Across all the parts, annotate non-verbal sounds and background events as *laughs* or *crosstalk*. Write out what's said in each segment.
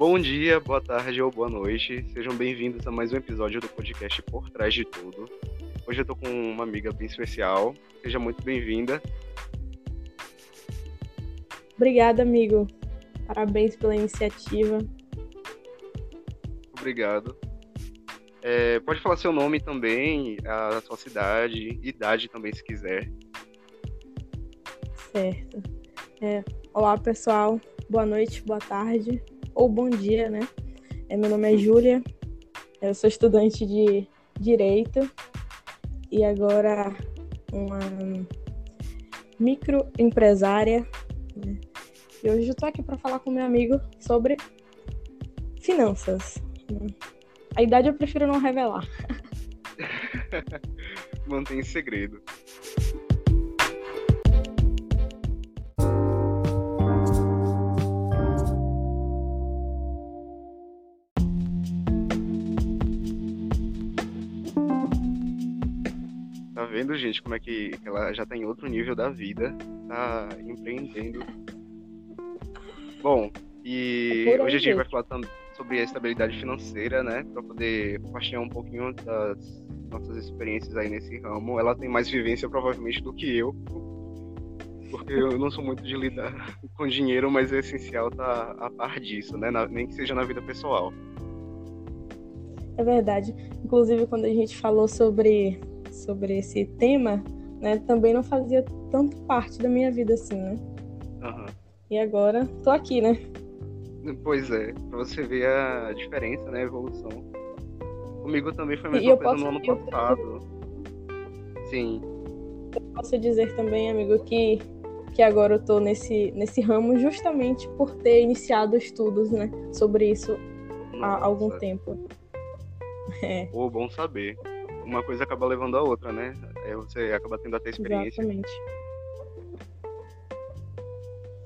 Bom dia, boa tarde ou boa noite. Sejam bem-vindos a mais um episódio do podcast Por Trás de Tudo. Hoje eu tô com uma amiga bem especial. Seja muito bem-vinda. Obrigada, amigo. Parabéns pela iniciativa. Obrigado. É, pode falar seu nome também, a sua cidade, idade também, se quiser. Certo. É, olá, pessoal. Boa noite, boa tarde ou bom dia, né? É, meu nome é Júlia, eu sou estudante de Direito e agora uma microempresária. Né? E hoje eu tô aqui para falar com meu amigo sobre finanças. Né? A idade eu prefiro não revelar. *laughs* Mantém segredo. Vendo, gente, como é que ela já tá em outro nível da vida, tá empreendendo. Bom, e É hoje a gente vai falar também sobre a estabilidade financeira, né? Para poder compartilhar um pouquinho das nossas experiências aí nesse ramo. Ela tem mais vivência provavelmente do que eu, porque eu não sou muito de lidar *laughs* com dinheiro, mas é essencial estar a par disso, né? Na- nem que seja na vida pessoal. É verdade. Inclusive, quando a gente falou sobre, sobre esse tema, né, também não fazia tanto parte da minha vida assim, né? Aham. E agora tô aqui, né? Pois é, pra você ver a diferença, né? A evolução. Comigo também foi a mesma eu coisa posso- no ano eu- passado. Sim, Posso dizer também, amigo, que, que agora eu tô nesse, nesse ramo justamente por ter iniciado estudos, né, sobre isso há algum nossa. tempo. É, Pô, bom saber. Uma coisa acaba levando a outra, né? É, você acaba tendo até experiência, exatamente.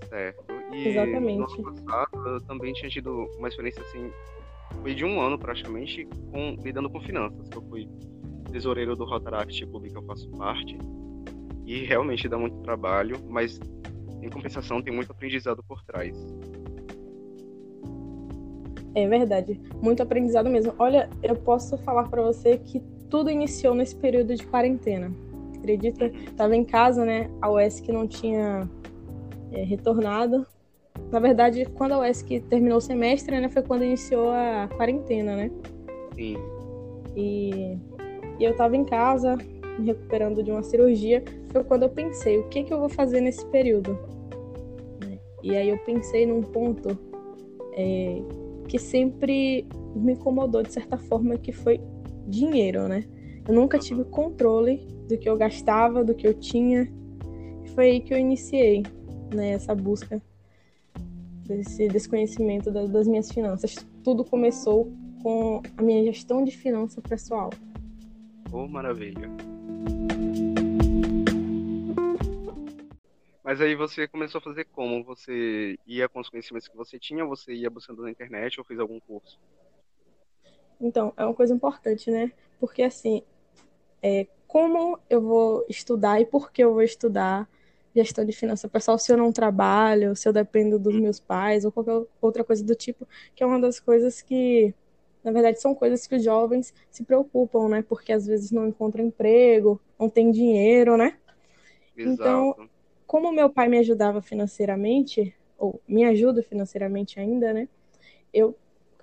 certo? E Exatamente. no ano passado eu também tinha tido uma experiência assim, foi de um ano praticamente, com, lidando com finanças. Eu fui tesoureiro do Rotaract Clube que eu faço parte. E realmente dá muito trabalho, mas em compensação tem muito aprendizado por trás. É verdade. Muito aprendizado mesmo. Olha, eu posso falar pra você que tudo iniciou nesse período de quarentena. Acredita? Tava em casa, né? A UESC não tinha é, retornado. Na verdade, quando a UESC terminou o semestre, né? Foi quando iniciou a quarentena, né? Sim, E, e eu tava em casa, me recuperando de uma cirurgia. Foi quando eu pensei, o que que eu vou fazer nesse período? E aí eu pensei num ponto é, que sempre me incomodou de certa forma, que foi dinheiro, né? Eu nunca tive controle do que eu gastava, do que eu tinha. Foi aí que eu iniciei, né? Essa busca desse, desse conhecimento da- das minhas finanças. Tudo começou com a minha gestão de finança pessoal. oh maravilha. Mas aí você começou a fazer como? Você ia com os conhecimentos que você tinha, você ia buscando na internet ou fez algum curso? Então, é uma coisa importante, né? Porque assim, é, como eu vou estudar e por que eu vou estudar gestão de finança pessoal se eu não trabalho, se eu dependo dos meus pais ou qualquer outra coisa do tipo, que é uma das coisas que, na verdade, são coisas que os jovens se preocupam, né? Porque às vezes não encontram emprego, não tem dinheiro, né? Então, Exato. como meu pai me ajudava financeiramente, ou me ajuda financeiramente ainda, né? Eu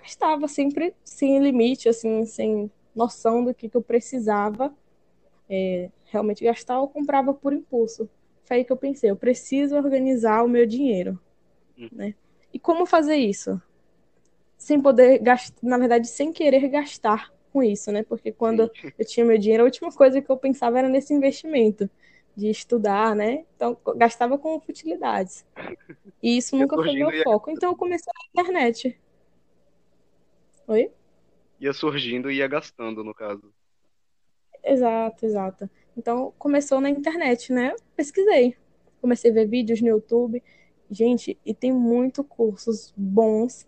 gastava sempre sem limite, assim, sem noção do que, que eu precisava é, realmente gastar, ou comprava por impulso. Foi aí que eu pensei, eu preciso organizar o meu dinheiro, Hum. né? E como fazer isso? Sem poder gastar, na verdade, sem querer gastar com isso, né? Porque quando Sim. eu tinha meu dinheiro, a última coisa que eu pensava era nesse investimento de estudar, né? Então, gastava com futilidades. E isso nunca foi meu foco. Então, eu comecei na internet. Oi? Ia surgindo e ia gastando, no caso. Exato, exato. Então, começou na internet, né? Pesquisei. Comecei a ver vídeos no YouTube. Gente, e tem muito cursos bons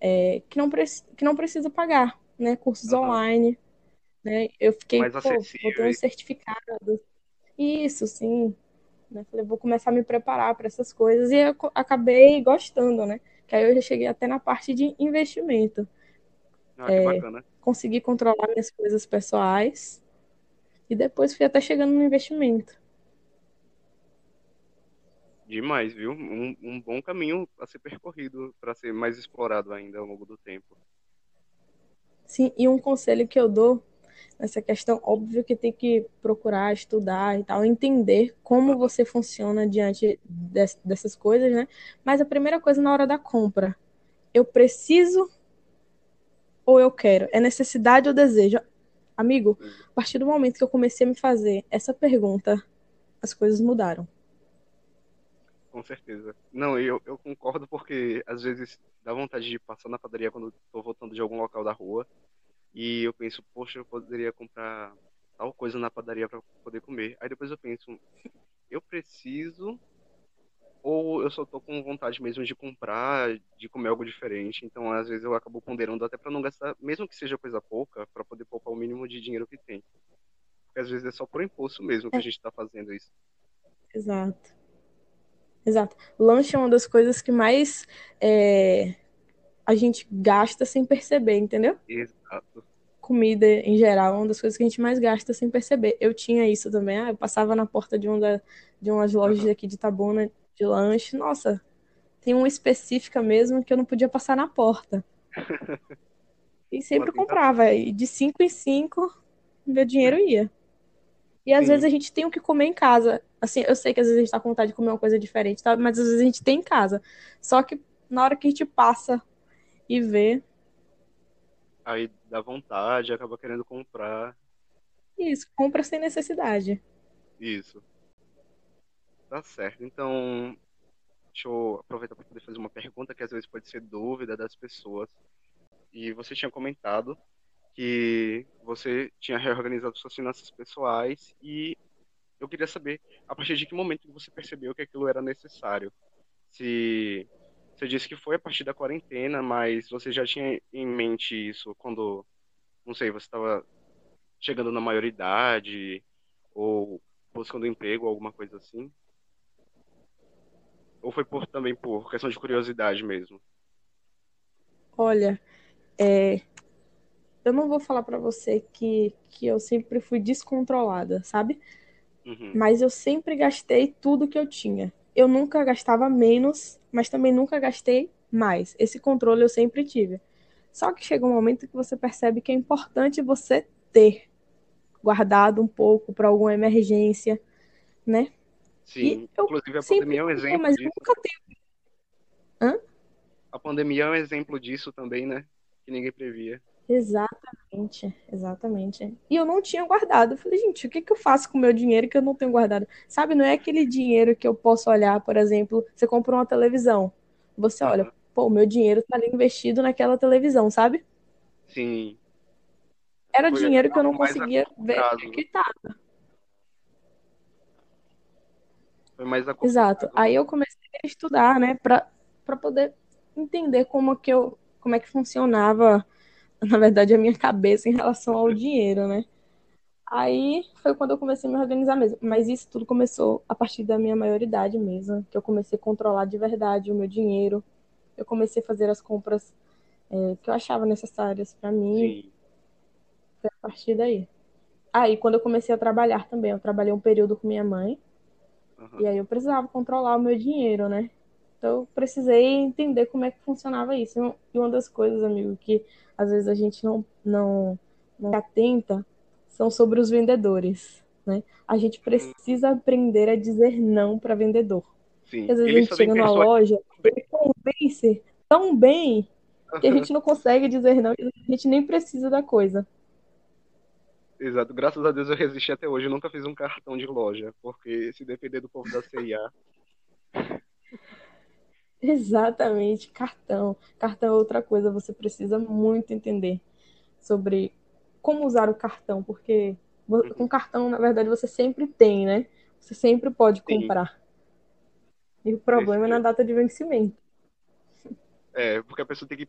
é, que, não que não precisa pagar, né? Cursos Aham. online, né? Eu fiquei, Mais pô, vou ter um certificado. Isso, sim. Né? Falei, vou começar a me preparar para essas coisas. E eu acabei gostando, né? Que aí eu já cheguei até na parte de investimento. Ah, que é, bacana. Consegui controlar minhas coisas pessoais e depois fui até chegando no investimento. Demais, viu? Um, um bom caminho a ser percorrido para ser mais explorado ainda ao longo do tempo. Sim, e um conselho que eu dou nessa questão, óbvio que tem que procurar estudar e tal, entender como você funciona diante dessas coisas, né? Mas a primeira coisa na hora da compra, eu preciso ou eu quero? É necessidade ou desejo? Amigo, a partir do momento que eu comecei a me fazer essa pergunta, as coisas mudaram. Com certeza. Não, eu, eu concordo porque às vezes dá vontade de passar na padaria quando estou voltando de algum local da rua e eu penso, poxa, eu poderia comprar tal coisa na padaria para poder comer. Aí depois eu penso, eu preciso ou eu só tô com vontade mesmo de comprar, de comer algo diferente. Então, às vezes eu acabo ponderando até para não gastar, mesmo que seja coisa pouca, para poder poupar o mínimo de dinheiro que tem. Porque às vezes é só por impulso mesmo que a é. gente está fazendo isso. Exato. Exato. Lanche é uma das coisas que mais é, a gente gasta sem perceber, entendeu? Exato. Comida em geral é uma das coisas que a gente mais gasta sem perceber. Eu tinha isso também. Ah, eu passava na porta de, uma da, de umas lojas uhum. aqui de Tabuna de lanche, nossa, tem uma específica mesmo que eu não podia passar na porta. *laughs* E sempre comprava, e de 5 em 5, meu dinheiro ia. E às Sim. vezes a gente tem o que comer em casa. Assim, eu sei que às vezes a gente tá com vontade de comer uma coisa diferente, tá? mas às vezes a gente tem em casa. Só que na hora que a gente passa e vê. Aí dá vontade, acaba querendo comprar. Isso, compra sem necessidade. Isso. Tá certo. Então, deixa eu aproveitar para poder fazer uma pergunta que às vezes pode ser dúvida das pessoas. E você tinha comentado que você tinha reorganizado suas finanças pessoais e eu queria saber a partir de que momento você percebeu que aquilo era necessário. Se você disse que foi a partir da quarentena, mas você já tinha em mente isso quando, não sei, você estava chegando na maioridade ou buscando emprego, alguma coisa assim? Ou foi por, também por questão de curiosidade mesmo? Olha, é, eu não vou falar para você que, que eu sempre fui descontrolada, sabe? Uhum. Mas eu sempre gastei tudo que eu tinha. Eu nunca gastava menos, mas também nunca gastei mais. Esse controle eu sempre tive. Só que chega um momento que você percebe que é importante você ter guardado um pouco para alguma emergência, né? Sim, inclusive a pandemia é um exemplo mas disso. Nunca teve. Hã? A pandemia é um exemplo disso também, né? Que ninguém previa. Exatamente, exatamente. E eu não tinha guardado. Eu falei, gente, o que, que eu faço com o meu dinheiro que eu não tenho guardado? Sabe, não é aquele dinheiro que eu posso olhar, por exemplo, você comprou uma televisão. Você olha, pô, o meu dinheiro tá ali investido naquela televisão, sabe? Sim. Era Foi dinheiro que eu não conseguia ver que tava. Foi mais Exato. Aí eu comecei a estudar, né, para poder entender como que eu, como é que funcionava, *laughs* na verdade, a minha cabeça em relação ao dinheiro, né? Aí foi quando eu comecei a me organizar mesmo. Mas isso tudo começou a partir da minha maioridade mesmo, que eu comecei a controlar de verdade o meu dinheiro. Eu comecei a fazer as compras é, que eu achava necessárias para mim. Sim. Foi a partir daí. Aí, ah, quando eu comecei a trabalhar também, eu trabalhei um período com minha mãe. Uhum. E aí eu precisava controlar o meu dinheiro, né? Então eu precisei entender como é que funcionava isso. E uma das coisas, amigo, que às vezes a gente não, não, não atenta são sobre os vendedores, né? A gente precisa aprender a dizer não para vendedor. Sim. Às vezes a gente chega numa loja, ele convence tão bem que a gente não consegue dizer não, a gente nem precisa da coisa. Exato. Graças a Deus eu resisti até hoje. Eu nunca fiz um cartão de loja, porque se depender do povo da CIA. *laughs* Exatamente, cartão. Cartão é outra coisa, você precisa muito entender sobre como usar o cartão, porque uhum. com cartão, na verdade, você sempre tem, né? Você sempre pode comprar. Sim. E o problema é na data de vencimento. É, porque a pessoa tem que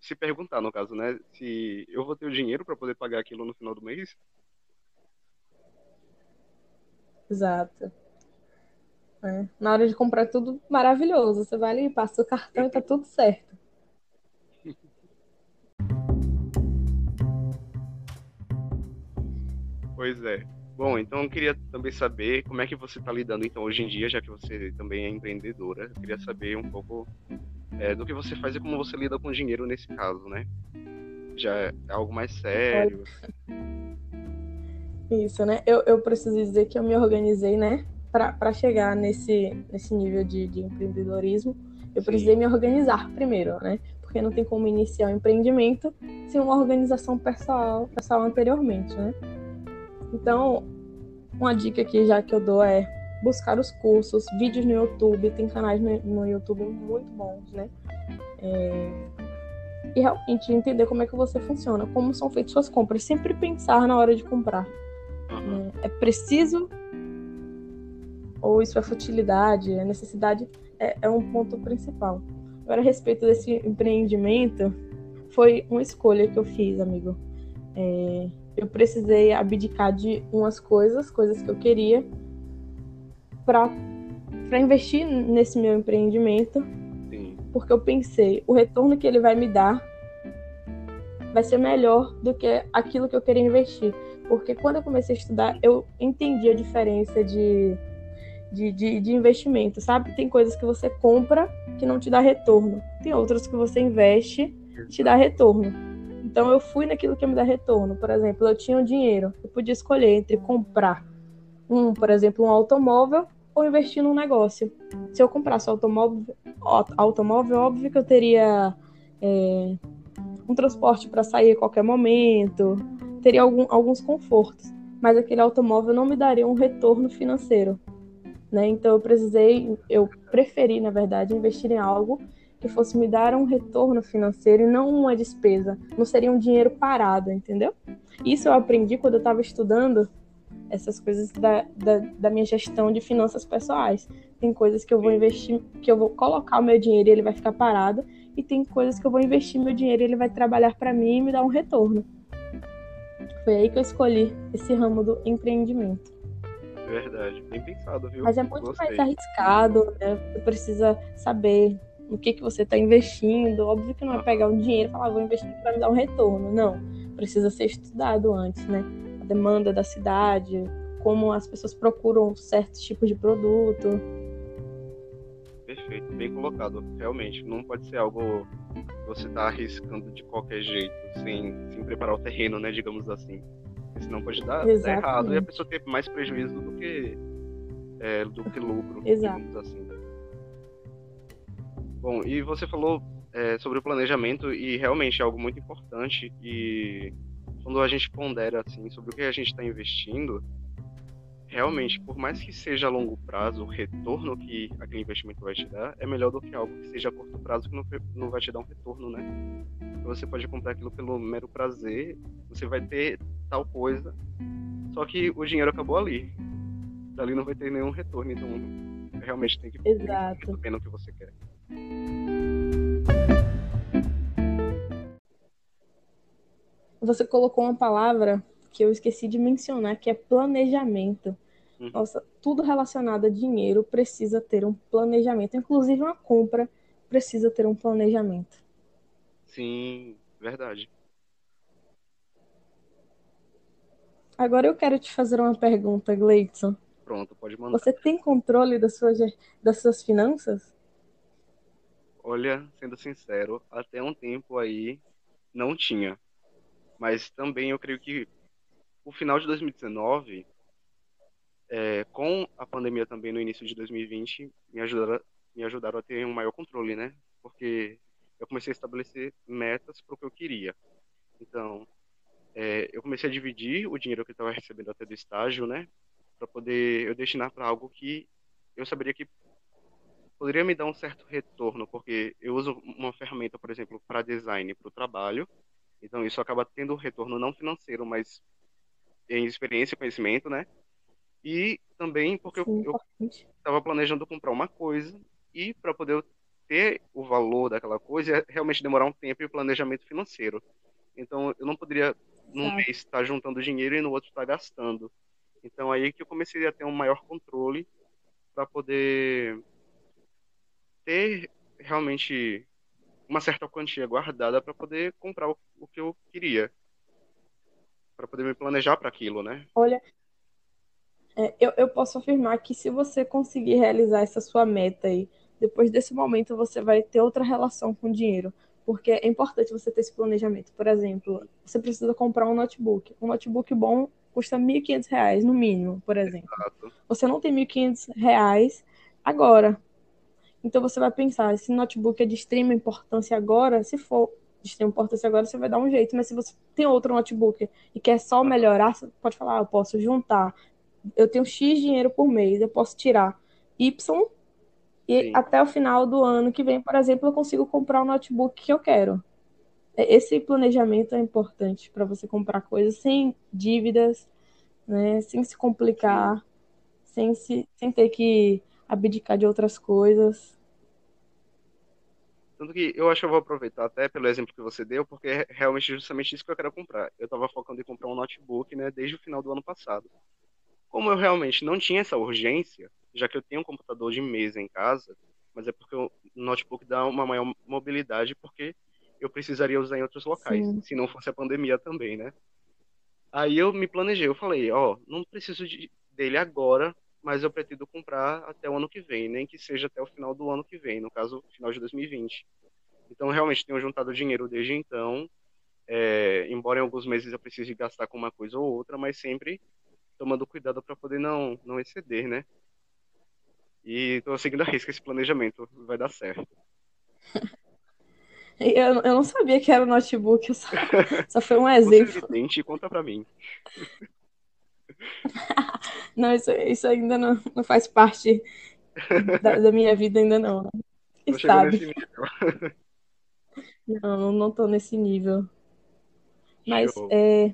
se perguntar, no caso, né? Se eu vou ter o dinheiro para poder pagar aquilo no final do mês. Exato. É. Na hora de comprar tudo maravilhoso. Você vai ali, passa o cartão e tá tudo certo. Pois é. Bom, então eu queria também saber como é que você está lidando então hoje em dia, já que você também é empreendedora. Eu queria saber um pouco é, do que você faz e como você lida com dinheiro nesse caso, né? Já é algo mais sério. Isso, né? Eu, eu preciso dizer que eu me organizei, né? Para chegar nesse, nesse nível de, de empreendedorismo, eu Sim. precisei me organizar primeiro, né? Porque não tem como iniciar um empreendimento sem uma organização pessoal, pessoal anteriormente, né? Então, uma dica aqui já que eu dou é buscar os cursos, vídeos no YouTube, tem canais no, no YouTube muito bons, né? É... E realmente entender como é que você funciona, como são feitas suas compras, sempre pensar na hora de comprar. Né? É preciso ou isso é futilidade, é necessidade, é, é um ponto principal. Agora, a respeito desse empreendimento, foi uma escolha que eu fiz, amigo. É, eu precisei abdicar de umas coisas, coisas que eu queria, para investir nesse meu empreendimento. Sim. Porque eu pensei, o retorno que ele vai me dar vai ser melhor do que aquilo que eu queria investir. Porque quando eu comecei a estudar, eu entendi a diferença de, de, de, de investimento, sabe? Tem coisas que você compra que não te dá retorno. Tem outras que você investe e te dá retorno. Então eu fui naquilo que me dá retorno. Por exemplo, eu tinha um dinheiro, eu podia escolher entre comprar um, por exemplo, um automóvel ou investir num negócio. Se eu comprasse automóvel, automóvel óbvio que eu teria é, um transporte para sair a qualquer momento, teria algum, alguns confortos, mas aquele automóvel não me daria um retorno financeiro. Né? Então eu precisei, eu preferi, na verdade, investir em algo que fosse me dar um retorno financeiro e não uma despesa. Não seria um dinheiro parado, entendeu? Isso eu aprendi quando eu estava estudando essas coisas da, da, da, minha gestão de finanças pessoais. Tem coisas que eu vou investir, que eu vou colocar o meu dinheiro e ele vai ficar parado, e tem coisas que eu vou investir meu dinheiro e ele vai trabalhar para mim e me dar um retorno. Foi aí que eu escolhi esse ramo do empreendimento. Verdade, bem pensado, viu? Mas é muito Gostei. mais arriscado, né? Você precisa saber no que, que você está investindo. Óbvio que não é pegar um dinheiro e falar, ah, vou investir para me dar um retorno. Não. Precisa ser estudado antes, né? A demanda da cidade, como as pessoas procuram certos tipos de produto. Perfeito, bem colocado. Realmente, não pode ser algo que você está arriscando de qualquer jeito, sem, sem preparar o terreno, né? Digamos assim. Porque senão pode dar, dar errado e a pessoa ter mais prejuízo do que, é, do que lucro, Exato. assim. Bom, e você falou é, sobre o planejamento e realmente é algo muito importante e quando a gente pondera assim sobre o que a gente está investindo, realmente, por mais que seja a longo prazo, o retorno que aquele investimento vai te dar é melhor do que algo que seja a curto prazo que não, não vai te dar um retorno, né? Você pode comprar aquilo pelo mero prazer, você vai ter tal coisa, só que o dinheiro acabou ali. Dali não vai ter nenhum retorno, então realmente tem que Exato. ver no que você quer. Você colocou uma palavra que eu esqueci de mencionar, que é planejamento. Uhum. Nossa, tudo relacionado a dinheiro precisa ter um planejamento. Inclusive uma compra precisa ter um planejamento. Sim, verdade. Agora eu quero te fazer uma pergunta, Gleidson. Pronto, pode mandar. Você tem controle das suas, das suas finanças? Olha, sendo sincero, até um tempo aí não tinha. Mas também eu creio que o final de 2019, é, com a pandemia também no início de 2020, me ajudaram, me ajudaram a ter um maior controle, né? Porque eu comecei a estabelecer metas para o que eu queria. Então, é, eu comecei a dividir o dinheiro que eu estava recebendo até do estágio, né? Para poder eu destinar para algo que eu saberia que poderia me dar um certo retorno, porque eu uso uma ferramenta, por exemplo, para design, para o trabalho, então isso acaba tendo um retorno não financeiro, mas em experiência e conhecimento, né? E também porque Sim, eu estava planejando comprar uma coisa e para poder ter o valor daquela coisa, realmente demorar um tempo e o planejamento financeiro. Então eu não poderia num mês estar juntando dinheiro e no outro estar gastando. Então aí que eu comecei a ter um maior controle para para poder ter realmente uma certa quantia guardada para poder comprar o, o, que eu queria, para poder me planejar para aquilo, né? Olha, é, eu, eu posso afirmar que se você conseguir realizar essa sua meta aí, depois desse momento você vai ter outra relação com o dinheiro. Porque é importante você ter esse planejamento. Por exemplo, você precisa comprar um notebook. Um notebook bom custa R$ 1.500 no mínimo, por exemplo. Exato. Você não tem R$ 1.500 agora. Então você vai pensar, esse notebook é de extrema importância agora, se for de extrema importância agora, você vai dar um jeito. Mas se você tem outro notebook e quer só melhorar, você pode falar, ah, eu posso juntar. Eu tenho X dinheiro por mês, eu posso tirar Y e Sim. até o final do ano que vem, por exemplo, eu consigo comprar o notebook que eu quero. É, esse planejamento é importante para você comprar coisas sem dívidas, né, sem se complicar, sem, se, sem ter que abdicar de outras coisas. Tanto que eu acho que eu vou aproveitar até pelo exemplo que você deu, porque é realmente justamente isso que eu quero comprar. Eu estava focando em comprar um notebook, né, desde o final do ano passado. Como eu realmente não tinha essa urgência, já que eu tenho um computador de mesa em casa, mas é porque o notebook dá uma maior mobilidade, porque eu precisaria usar em outros locais, Sim. se não fosse a pandemia também, né? Aí eu me planejei, eu falei, ó, não preciso de, dele agora, mas eu pretendo comprar até o ano que vem, nem que seja até o final do ano que vem, no caso, final de 2020. Então, realmente, tenho juntado dinheiro desde então, é, embora em alguns meses eu precise gastar com uma coisa ou outra, mas sempre tomando cuidado para poder não, não exceder, né? E estou seguindo a risca esse planejamento, vai dar certo. *laughs* Eu, eu não sabia que era o notebook, só, *laughs* só foi um exemplo. Você tente, conta para mim. *laughs* não, isso, isso ainda não, não faz parte da, da minha vida, ainda não. Não sabe? Não, não tô nesse nível. Mas, é,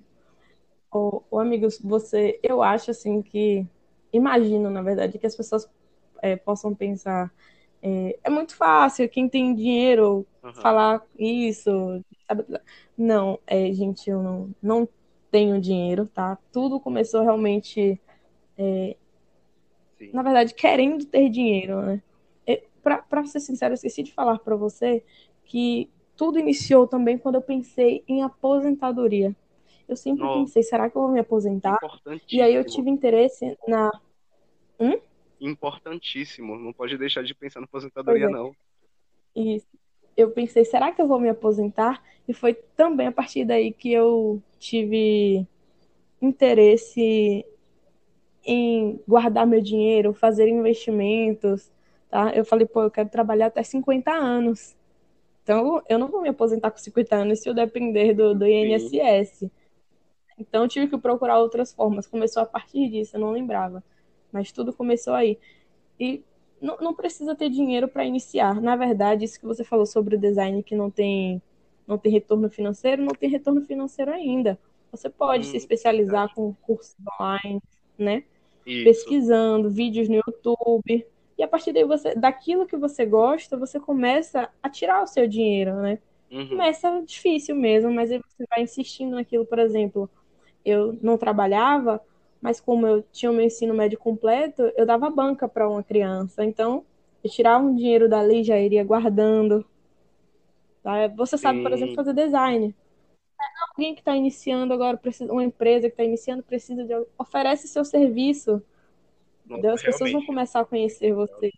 o, o amigos, você, eu acho assim que, imagino, na verdade, que as pessoas é, possam pensar, é, é, muito fácil, quem tem dinheiro uhum. falar isso, sabe? Não, é, gente, eu não, não tenho dinheiro, tá? Tudo começou realmente, é, na verdade, querendo ter dinheiro, né? É, para ser sincero, eu esqueci de falar para você que tudo iniciou também quando eu pensei em aposentadoria. Eu sempre Nossa. pensei, será que eu vou me aposentar? E aí eu tive interesse na. Hum? Importantíssimo. Não pode deixar de pensar na aposentadoria, é. não. Isso. Eu pensei, será que eu vou me aposentar? E foi também a partir daí que eu tive interesse em guardar meu dinheiro, fazer investimentos, tá? Eu falei, pô, eu quero trabalhar até 50 anos. Então, eu não vou me aposentar com 50 anos se eu depender do, do INSS. Então, eu tive que procurar outras formas. Começou a partir disso, eu não lembrava. Mas tudo começou aí. E não, não precisa ter dinheiro para iniciar. Na verdade, isso que você falou sobre o design que não tem não tem retorno financeiro, não tem retorno financeiro ainda. Você pode hum, se especializar verdade. com cursos online, né? Isso. Pesquisando, vídeos no YouTube. E a partir daí você, daquilo que você gosta, você começa a tirar o seu dinheiro, né? Uhum. Começa difícil mesmo, mas aí você vai insistindo naquilo, por exemplo, eu não trabalhava, mas como eu tinha o meu ensino médio completo, eu dava banca para uma criança. Então, eu tirava um dinheiro dali, já iria guardando. Tá? Você sabe, Sim. por exemplo, fazer design. Alguém que está iniciando agora, precisa, uma empresa que está iniciando, precisa de. Oferece seu serviço. Não, As pessoas vão começar a conhecer você.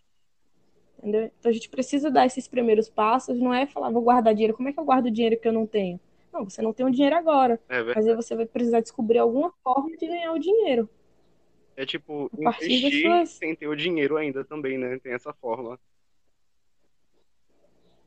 Entendeu? Então a gente precisa dar esses primeiros passos, não é falar, vou guardar dinheiro. Como é que eu guardo dinheiro que eu não tenho? Não, você não tem o dinheiro agora. É mas aí você vai precisar descobrir alguma forma de ganhar o dinheiro. É tipo, investir suas... sem ter o dinheiro ainda também, né? Tem essa forma.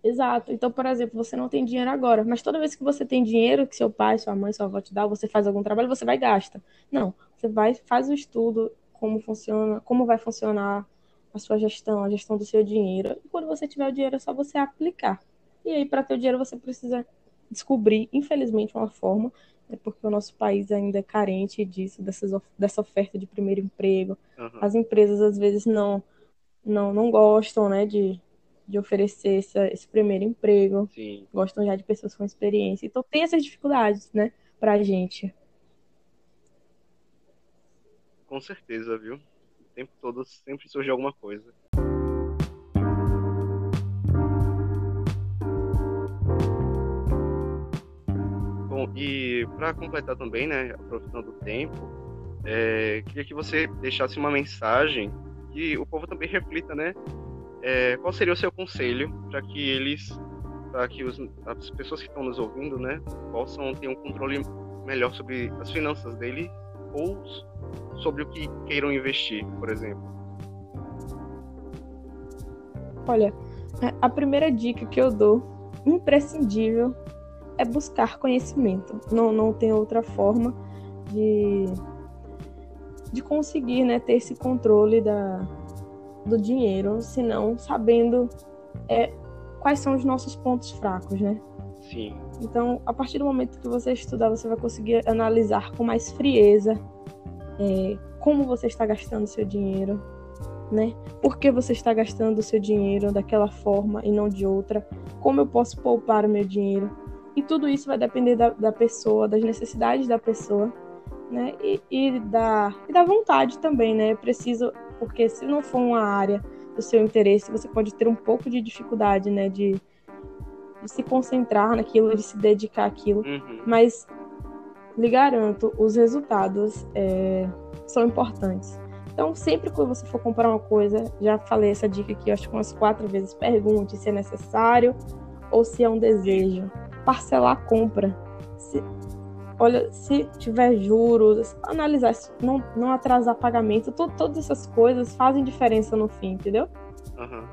Exato. Então, por exemplo, você não tem dinheiro agora, mas toda vez que você tem dinheiro que seu pai, sua mãe, sua avó te dá, você faz algum trabalho, você vai e gasta. Não, você vai, faz o estudo, como funciona, como vai funcionar a sua gestão, a gestão do seu dinheiro. E quando você tiver o dinheiro, é só você aplicar. E aí, para ter o dinheiro, você precisa descobrir, infelizmente, uma forma, né, porque o nosso país ainda é carente disso, dessas, dessa oferta de primeiro emprego. Uhum. As empresas, às vezes, não, não, não gostam né, de, de oferecer essa, esse primeiro emprego. Sim. Gostam já de pessoas com experiência. Então, tem essas dificuldades né, para a gente. Com certeza, viu? O tempo todo sempre surge alguma coisa. E para completar também, né, aproveitando o tempo, é, queria que você deixasse uma mensagem que o povo também reflita, né? É, qual seria o seu conselho para que eles, para que os, as pessoas que estão nos ouvindo, né, possam ter um controle melhor sobre as finanças dele ou sobre o que queiram investir, por exemplo? Olha, a primeira dica que eu dou, imprescindível, é buscar conhecimento. Não, não tem outra forma de, de conseguir né, ter esse controle da, do dinheiro, senão sabendo é, quais são os nossos pontos fracos, né? Sim. Então, a partir do momento que você estudar, você vai conseguir analisar com mais frieza é, como você está gastando seu dinheiro, né? Por que você está gastando o seu dinheiro daquela forma e não de outra? Como eu posso poupar o meu dinheiro? E tudo isso vai depender da, da pessoa, das necessidades da pessoa, né? E, e, da, e da vontade também, né? É preciso, porque se não for uma área do seu interesse, você pode ter um pouco de dificuldade, né? De, de se concentrar naquilo, de se dedicar àquilo. Uhum. Mas lhe garanto, os resultados é, são importantes. Então, sempre que você for comprar uma coisa, já falei essa dica aqui, acho que umas quatro vezes, pergunte se é necessário ou se é um desejo. Parcelar a compra. Se, olha, se tiver juros, analisar, não, não atrasar pagamento, to, todas essas coisas fazem diferença no fim, entendeu? Uhum.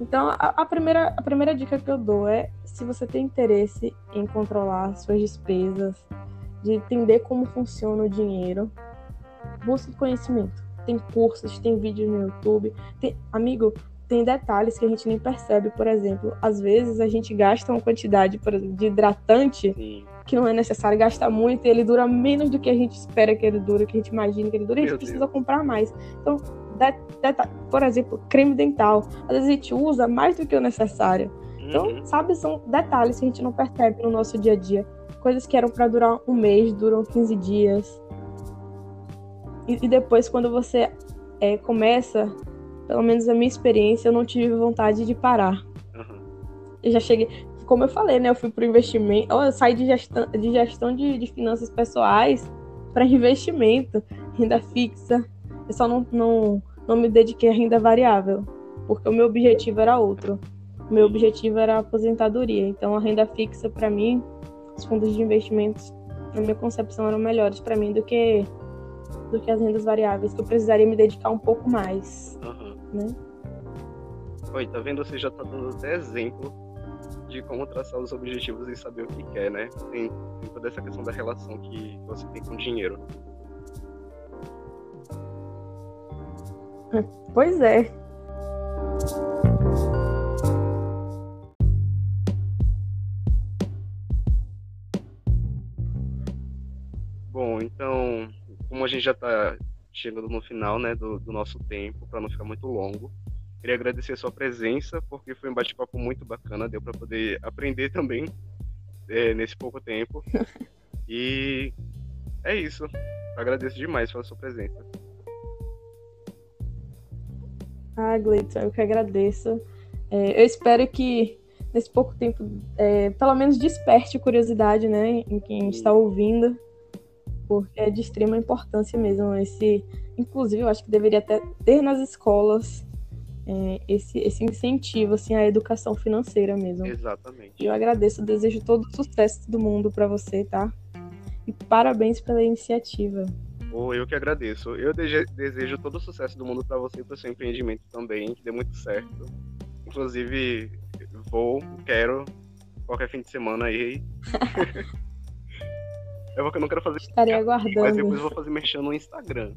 Então, a, a, primeira, a primeira dica que eu dou é se você tem interesse em controlar suas despesas, de entender como funciona o dinheiro, busque conhecimento. Tem cursos, tem vídeos no YouTube. Tem, amigo, tem detalhes que a gente nem percebe. Por exemplo, às vezes a gente gasta uma quantidade de hidratante Sim. que não é necessário gastar muito e ele dura menos do que a gente espera que ele dure, que a gente imagina que ele dure, e a gente Meu precisa Deus. comprar mais. Então, por exemplo, creme dental. Às vezes a gente usa mais do que o necessário. Então, Uhum. sabe, são detalhes que a gente não percebe no nosso dia a dia. Coisas que eram para durar um mês, duram 15 dias. E, e depois, quando você é, começa, pelo menos a minha experiência, eu não tive vontade de parar. Uhum. Eu já cheguei, como eu falei, né? Eu fui pro investimento, eu saí de gestão de, gestão de, de finanças pessoais para investimento, renda fixa. Eu só não, não, não me dediquei à renda variável, porque o meu objetivo era outro. O meu objetivo era a aposentadoria. Então, a renda fixa, para mim, os fundos de investimentos, na minha concepção, eram melhores para mim do que do que as rendas variáveis, que eu precisaria me dedicar um pouco mais, Uhum. Né? Oi, tá vendo? Você já tá dando até exemplo de como traçar os objetivos e saber o que quer, né? Tem, tem toda essa questão da relação que você tem com o dinheiro. *laughs* Pois é. Bom, então, como a gente já tá chegando no final, né, do, do nosso tempo, para não ficar muito longo, queria agradecer a sua presença, porque foi um bate-papo muito bacana, deu para poder aprender também é, nesse pouco tempo. *laughs* E é isso. Agradeço demais pela sua presença. Ah, Gleidson, eu que agradeço. É, eu espero que nesse pouco tempo, é, pelo menos desperte curiosidade, né, em quem está ouvindo, porque é de extrema importância mesmo. Esse, inclusive, eu acho que deveria até ter nas escolas é, esse, esse incentivo, assim, à educação financeira mesmo. Exatamente. E eu agradeço, desejo todo o sucesso do mundo para você, tá? E parabéns pela iniciativa. Ou eu que agradeço. Eu desejo todo o sucesso do mundo para você e para seu empreendimento também, que dê muito certo. Inclusive, vou, quero, qualquer fim de semana aí. *laughs* eu, vou, eu não quero fazer Estarei mas aguardando. depois eu vou fazer mexendo no Instagram.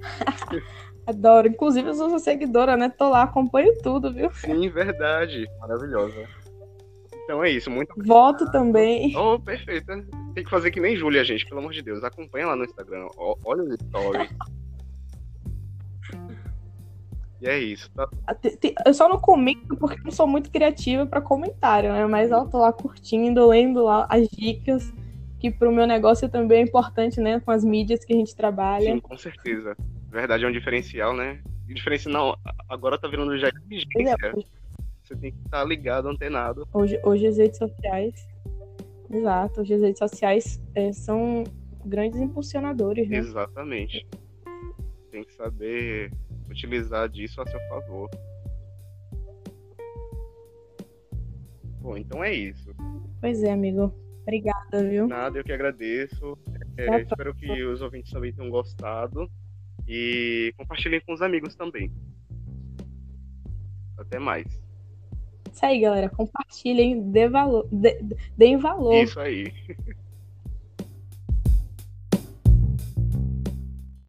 *laughs* Adoro. Inclusive, eu sou sua seguidora, né? Tô lá, acompanho tudo, viu? Sim, verdade. Maravilhosa. Então é isso, muito Voto também. Oh, perfeita. Tem que fazer que nem Júlia, gente, pelo amor de Deus. Acompanha lá no Instagram. Olha os stories. *laughs* e é isso, tá? Te- Eu só não comento porque eu não sou muito criativa pra comentário, né? Mas eu tô lá curtindo, lendo lá as dicas que para o meu negócio também é importante, né? Com as mídias que a gente trabalha. Sim, com certeza. Verdade, é um diferencial, né? E diferencial não, agora tá virando já exigência. É, Você tem que estar tá ligado, antenado. Hoje, hoje as redes sociais. Exato, hoje as redes sociais é, são grandes impulsionadores, né? Exatamente. Tem que saber utilizar disso a seu favor. Bom, então é isso. Pois é, amigo. Obrigada, viu? Nada, eu que agradeço. É, espero que os ouvintes também tenham gostado. E compartilhem com os amigos também. Até mais. Isso aí, galera. Compartilhem, dê valor, dê, deem valor. Isso aí. *laughs*